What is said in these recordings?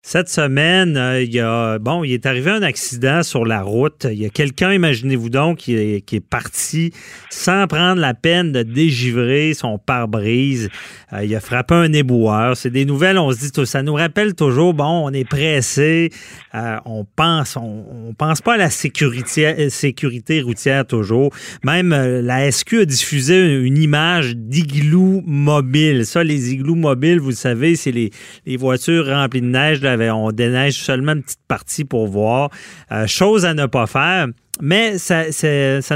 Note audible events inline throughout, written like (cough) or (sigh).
Cette semaine, euh, il y a, bon, il est arrivé un accident sur la route. Il y a quelqu'un, imaginez-vous donc, qui est, parti sans prendre la peine de dégivrer son pare-brise. Euh, il a frappé un éboueur. C'est des nouvelles, on se dit, ça nous rappelle toujours, bon, on est pressé, euh, on pense, on, pense pas à la sécurité, routière toujours. Même la SQ a diffusé une image d'igloo mobile. Ça, les igloos mobiles, vous le savez, c'est les voitures remplies de neige on déneige seulement une petite partie pour voir. Euh, chose à ne pas faire. Mais ça,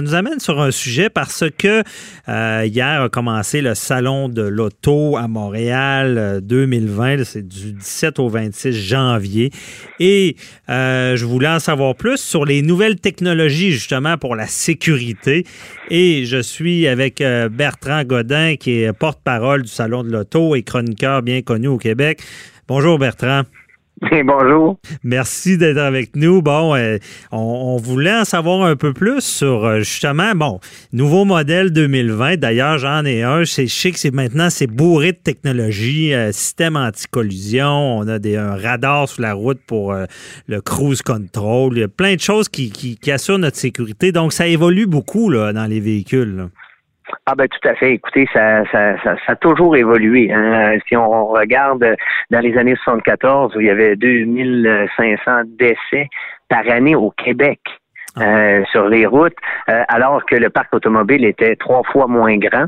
nous amène sur un sujet parce que euh, hier a commencé le Salon de l'Auto à Montréal 2020. Euh, c'est du 17 au 26 janvier. Et je voulais en savoir plus sur les nouvelles technologies justement pour la sécurité. Et je suis avec Bertrand Godin qui est porte-parole du Salon de l'Auto et chroniqueur bien connu au Québec. Bonjour Bertrand. (laughs) bonjour. Merci d'être avec nous. Bon, euh, on, voulait en savoir un peu plus sur euh, justement, bon, nouveau modèle 2020. D'ailleurs, j'en ai un. Sais que c'est maintenant, c'est bourré de technologie, euh, système anti-collision. On a un radar sur la route pour le cruise control. Il y a plein de choses qui, assurent notre sécurité. Donc, ça évolue beaucoup dans les véhicules. Ah ben tout à fait. Écoutez, ça, ça, ça, a toujours évolué. Hein. Si on regarde dans les années 74, où il y avait 2500 décès par année au Québec. Ah. Euh, sur les routes, euh, alors que le parc automobile était trois fois moins grand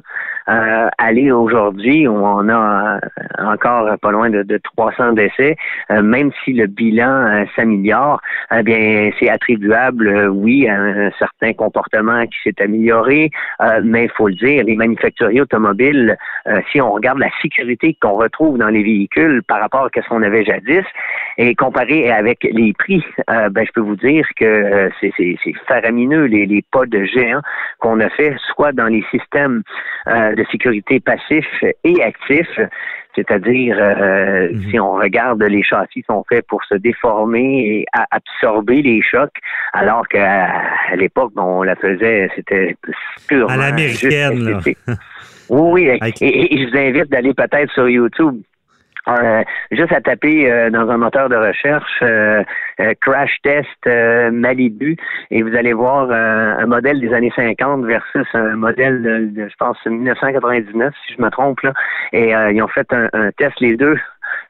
euh, aller aujourd'hui où on a euh, encore pas loin de, de 300 décès, euh, même si le bilan euh, s'améliore, eh bien c'est attribuable, oui, à un certain comportement qui s'est amélioré, mais il faut le dire, les manufacturiers automobiles, si on regarde la sécurité qu'on retrouve dans les véhicules par rapport à ce qu'on avait jadis, et comparé avec les prix, ben, je peux vous dire que c'est faramineux les, les pas de géant qu'on a fait, soit dans les systèmes de sécurité passif et actif. C'est-à-dire, euh, mhm. si on regarde, les châssis sont faits pour se déformer et absorber les chocs, alors qu'à l'époque, on la faisait, c'était purement... À l'américaine, Oui, oui. (laughs) et, je vous invite d'aller peut-être sur YouTube euh, juste à taper euh, dans un moteur de recherche euh, crash test Malibu et vous allez voir un modèle des années 50 versus un modèle de, je pense 1999 si je me trompe là. Et ils ont fait un, un test les deux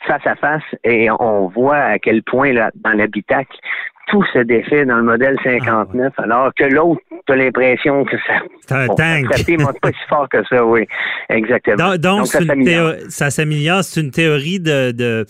face à face et on voit à quel point là, dans l'habitacle tout se défait dans le modèle 59, ah, alors que l'autre, t'as l'impression que ça. C'est un tank. pas (laughs) si fort que ça, oui. Exactement. Donc, ça s'améliore. C'est une théorie de,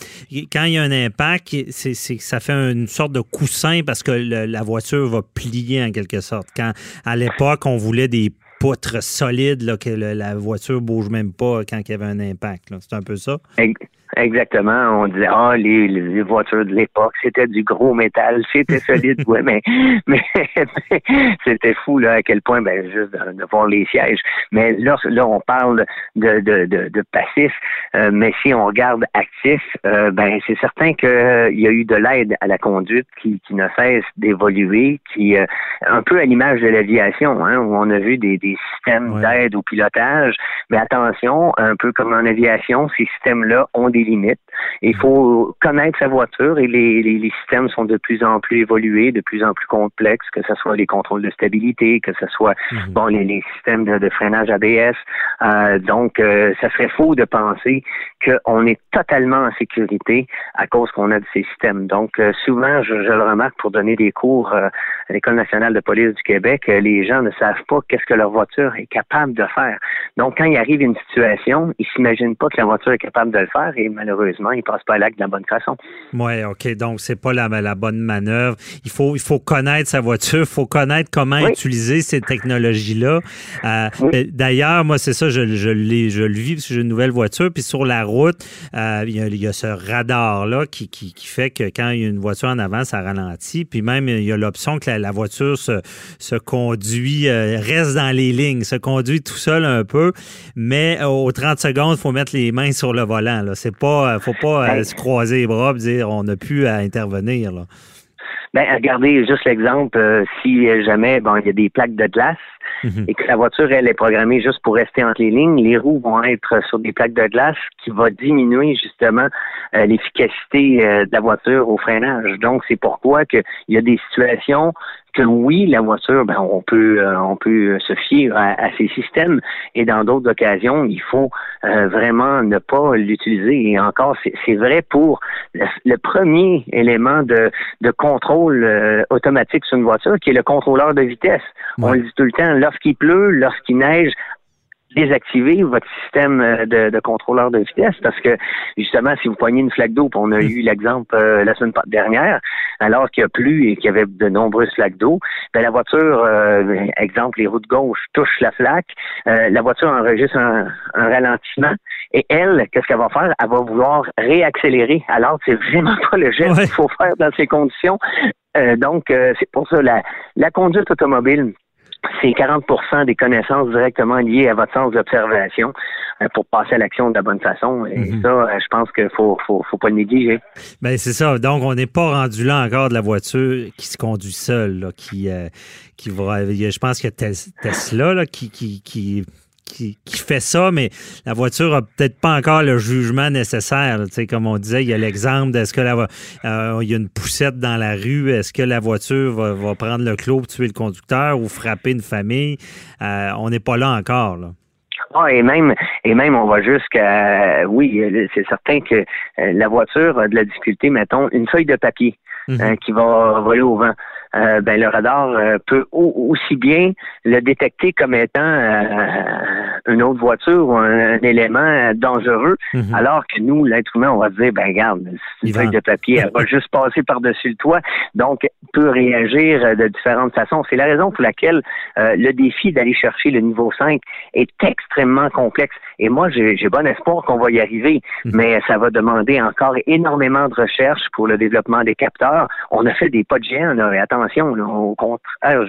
Quand il y a un impact, c'est, ça fait une sorte de coussin parce que la voiture va plier en quelque sorte. Quand, à l'époque, on voulait des poutres solides, là, que la voiture bouge même pas quand il y avait un impact. C'est un peu ça? Exactement. On disait ah les, voitures de l'époque, c'était du gros métal, c'était solide, (laughs) ouais, mais mais, c'était fou là à quel point ben juste de, voir les sièges. Mais là, là on parle de de, de, passif, euh, mais si on regarde actif, euh, ben c'est certain qu'il euh, y a eu de l'aide à la conduite qui, qui ne cesse d'évoluer, qui un peu à l'image de l'aviation, hein, où on a vu des, des systèmes d'aide au pilotage. Mais attention, un peu comme en aviation, ces systèmes-là ont des limites. Il faut connaître sa voiture et les, les, systèmes sont de plus en plus évolués, de plus en plus complexes, que ce soit les contrôles de stabilité, que ce soit mhm. bon les, les, systèmes de, freinage ABS. Euh, donc, euh, ça serait faux de penser qu'on est totalement en sécurité à cause qu'on a de ces systèmes. Donc, euh, souvent, je, je, le remarque pour donner des cours à l'École nationale de police du Québec, les gens ne savent pas qu'est-ce que leur voiture est capable de faire. Donc, quand il arrive une situation, ils s'imaginent pas que la voiture est capable de le faire et malheureusement, ils passent pas à l'acte de la bonne façon. Oui, OK. Donc, c'est pas la, la, bonne manœuvre. Il faut, il faut connaître sa voiture, il faut connaître comment utiliser ces technologies-là. Euh, ben, d'ailleurs, moi, c'est ça, je, je, je le vis parce que j'ai une nouvelle voiture. Puis sur la route, euh, il, y a, ce radar-là qui, qui, qui, fait que quand il y a une voiture en avant, ça ralentit. Puis même, il y a l'option que la, voiture se, se conduit, euh, reste dans les lignes, se conduit tout seul un peu. Mais aux 30 secondes, il faut mettre les mains sur le volant. Là. C'est pas, faut pas se croiser les bras et dire on n'a plus à intervenir. Là. Ben, regardez juste l'exemple, euh, si jamais bon, il y a des plaques de glace, mhm. et que la voiture, elle est programmée juste pour rester entre les lignes, les roues vont être sur des plaques de glace qui va diminuer justement euh, l'efficacité euh, de la voiture au freinage. Donc, c'est pourquoi qu'il y a des situations que oui, la voiture, ben, on peut euh, on peut se fier à, ces systèmes et dans d'autres occasions, il faut euh, vraiment ne pas l'utiliser. Et encore, c'est vrai pour le, premier élément de, de contrôle euh, automatique sur une voiture, qui est le contrôleur de vitesse. On le dit tout le temps, lorsqu'il pleut, lorsqu'il neige, désactiver votre système euh, de, de, contrôleur de vitesse parce que justement, si vous poignez une flaque d'eau, on a eu l'exemple euh, la semaine dernière, alors qu'il a plu et qu'il y avait de nombreuses flaques d'eau, ben, la voiture, euh, exemple, les routes gauche touchent la flaque, la voiture enregistre un, un ralentissement et elle, qu'est-ce qu'elle va faire? Elle va vouloir réaccélérer. Alors, c'est vraiment pas le geste qu'il faut faire dans ces conditions. donc, c'est pour ça la, la conduite automobile c'est 40 des connaissances directement liées à votre sens d'observation euh, pour passer à l'action de la bonne façon. Et mhm. ça, euh, je pense qu'il faut, faut, faut pas le négliger. Bien, c'est ça. Donc, on n'est pas rendu là encore de la voiture qui se conduit seule, qui, euh, qui va. Je pense que Tesla là, qui, qui, qui qui, fait ça, mais la voiture a peut-être pas encore le jugement nécessaire. comme on disait, il y a l'exemple d'est-ce que la, euh, il y a une poussette dans la rue, est-ce que la voiture va, prendre le clos pour tuer le conducteur ou frapper une famille? Euh, on n'est pas là encore. Là. Ah, et même, et même, on va jusqu'à, oui, c'est certain que euh, la voiture a de la difficulté, mettons, une feuille de papier mhm. qui va voler au vent. Euh, ben, le radar euh, peut aussi bien le détecter comme étant euh, une autre voiture ou un, élément dangereux, mhm. alors que nous, l'être humain, on va se dire, ben regarde, une feuille de papier, elle va (laughs) juste passer par-dessus le toit, donc peut réagir de différentes façons. C'est la raison pour laquelle le défi d'aller chercher le niveau 5 est extrêmement complexe. Et moi, j'ai bon espoir qu'on va y arriver, mhm. mais ça va demander encore énormément de recherche pour le développement des capteurs. On a fait des pas de géant, là, attention, au contraire,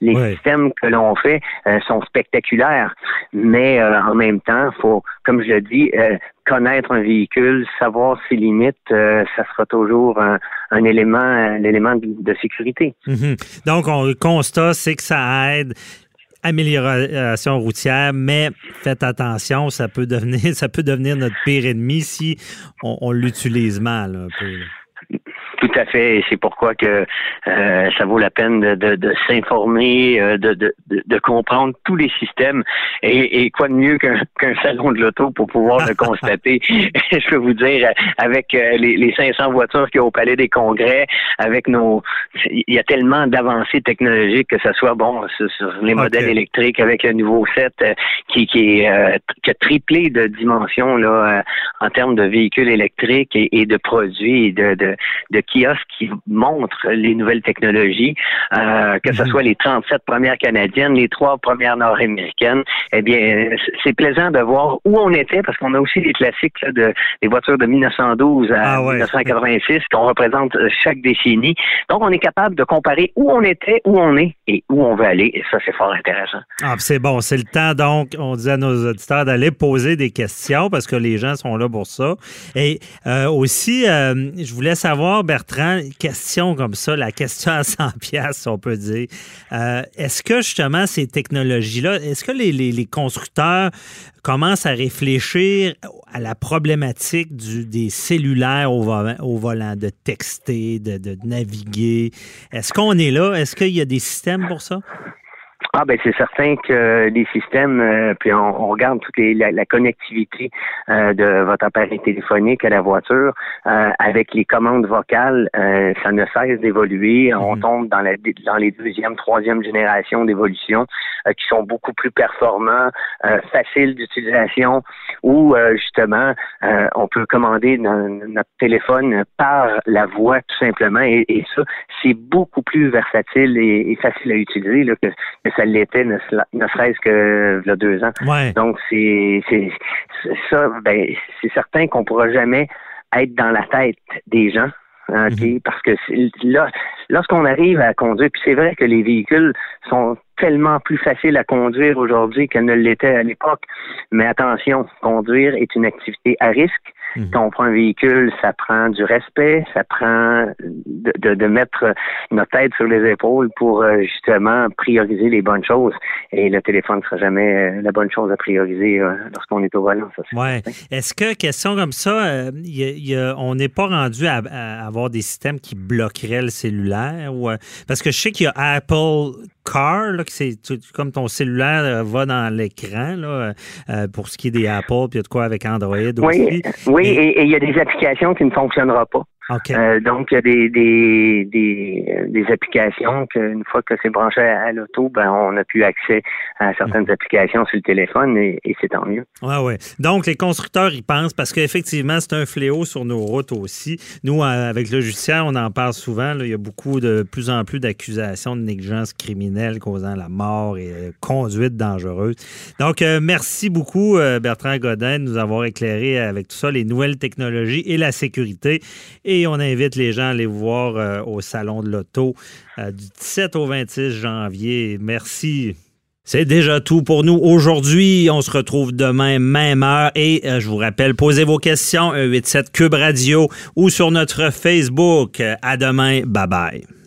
les systèmes que l'on fait euh, sont spectaculaires, mais euh, en même temps, faut, comme je le dis, euh, connaître un véhicule, savoir ses limites, ça sera toujours un, élément, un élément de, sécurité. Mhm. Donc, on, le constat, c'est que ça aide amélioration routière, mais faites attention, ça peut devenir, (laughs) ça peut devenir notre pire ennemi si on, l'utilise mal un peu. Tout à fait, et c'est pourquoi que euh, ça vaut la peine de, de, s'informer, euh, de, de, de, comprendre tous les systèmes. Et, et quoi de mieux qu'un salon de l'auto pour pouvoir le (laughs) constater? (laughs) Je peux vous dire, avec euh, les, les 500 voitures qu'il y a au Palais des Congrès, avec nos... Il y a tellement d'avancées technologiques, que ce soit, bon, sur, les modèles électriques, avec le nouveau 7 qui, qui, est, qui a triplé de dimensions là, en termes de véhicules électriques et, de produits et de, de, de kiosques qui montrent les nouvelles technologies, euh, que ce mhm. soit les 37 premières canadiennes, les trois premières nord-américaines. Eh bien, c'est plaisant de voir où on était parce qu'on a aussi des classiques de des voitures de 1912 à 1986 ah qu'on représente euh, chaque décennie. Donc, on est capable de comparer où on était, où on est et où on veut aller. Et ça, c'est fort intéressant. Ah, c'est bon. C'est le temps, donc, on dit à nos auditeurs d'aller poser des questions parce que les gens sont là pour ça. Et euh, aussi, je voulais savoir, Bertrand, question comme ça, la question à 100 pièces, on peut dire. Euh, est-ce que justement ces technologies-là, est-ce que les, constructeurs commencent à réfléchir à la problématique des cellulaires au, volant, de texter, de naviguer? Est-ce qu'on est là? Est-ce qu'il y a des systèmes pour ça? Ah ben c'est certain que les systèmes, euh, puis on, regarde toute les, la, connectivité euh, de votre appareil téléphonique à la voiture, euh, avec les commandes vocales, ça ne cesse d'évoluer. On mhm. tombe dans, la, dans les deuxième, troisième générations d'évolution qui sont beaucoup plus performants, faciles d'utilisation, où justement on peut commander notre téléphone par la voix tout simplement, et, ça c'est beaucoup plus versatile et, facile à utiliser là, que, que ça l'était, ne, serait-ce que il y a deux ans. Donc, c'est ça, ben, c'est certain qu'on pourra jamais être dans la tête des gens. Mhm. Parce que là, lorsqu'on arrive à conduire, puis c'est vrai que les véhicules sont tellement plus facile à conduire aujourd'hui qu'elle ne l'était à l'époque. Mais attention, conduire est une activité à risque. Mhm. Quand on prend un véhicule, ça prend du respect, ça prend de, de, mettre notre tête sur les épaules pour euh, justement prioriser les bonnes choses. Et le téléphone ne sera jamais euh, la bonne chose à prioriser euh, lorsqu'on est au volant. ouais. Est-ce que, question comme ça, on n'est pas rendu à, avoir des systèmes qui bloqueraient le cellulaire? Ou, parce que je sais qu'il y a Apple Car, là, que c'est comme ton cellulaire va dans l'écran pour ce qui est des Apple, puis il y a de quoi avec Android aussi. Oui, et il y a des applications qui ne fonctionneront pas. Euh, donc, il y a des, des, des, des applications qu'une fois que c'est branché à, l'auto, ben, on a plus accès à certaines applications sur le téléphone et, c'est tant mieux. Ouais, ouais. Donc, les constructeurs y pensent parce qu'effectivement, c'est un fléau sur nos routes aussi. Nous, avec le judiciaire, on en parle souvent. il y a beaucoup de plus en plus d'accusations de négligence criminelle causant la mort et euh, conduite dangereuse. Donc, euh, merci beaucoup, Bertrand Godin, de nous avoir éclairé avec tout ça, les nouvelles technologies et la sécurité. Et on invite les gens à aller voir euh, au Salon de l'Auto euh, du 17 au 26 janvier. Merci. C'est déjà tout pour nous aujourd'hui. On se retrouve demain, même heure. Et euh, je vous rappelle, posez vos questions, 187 Cube Radio ou sur notre Facebook. À demain. Bye bye.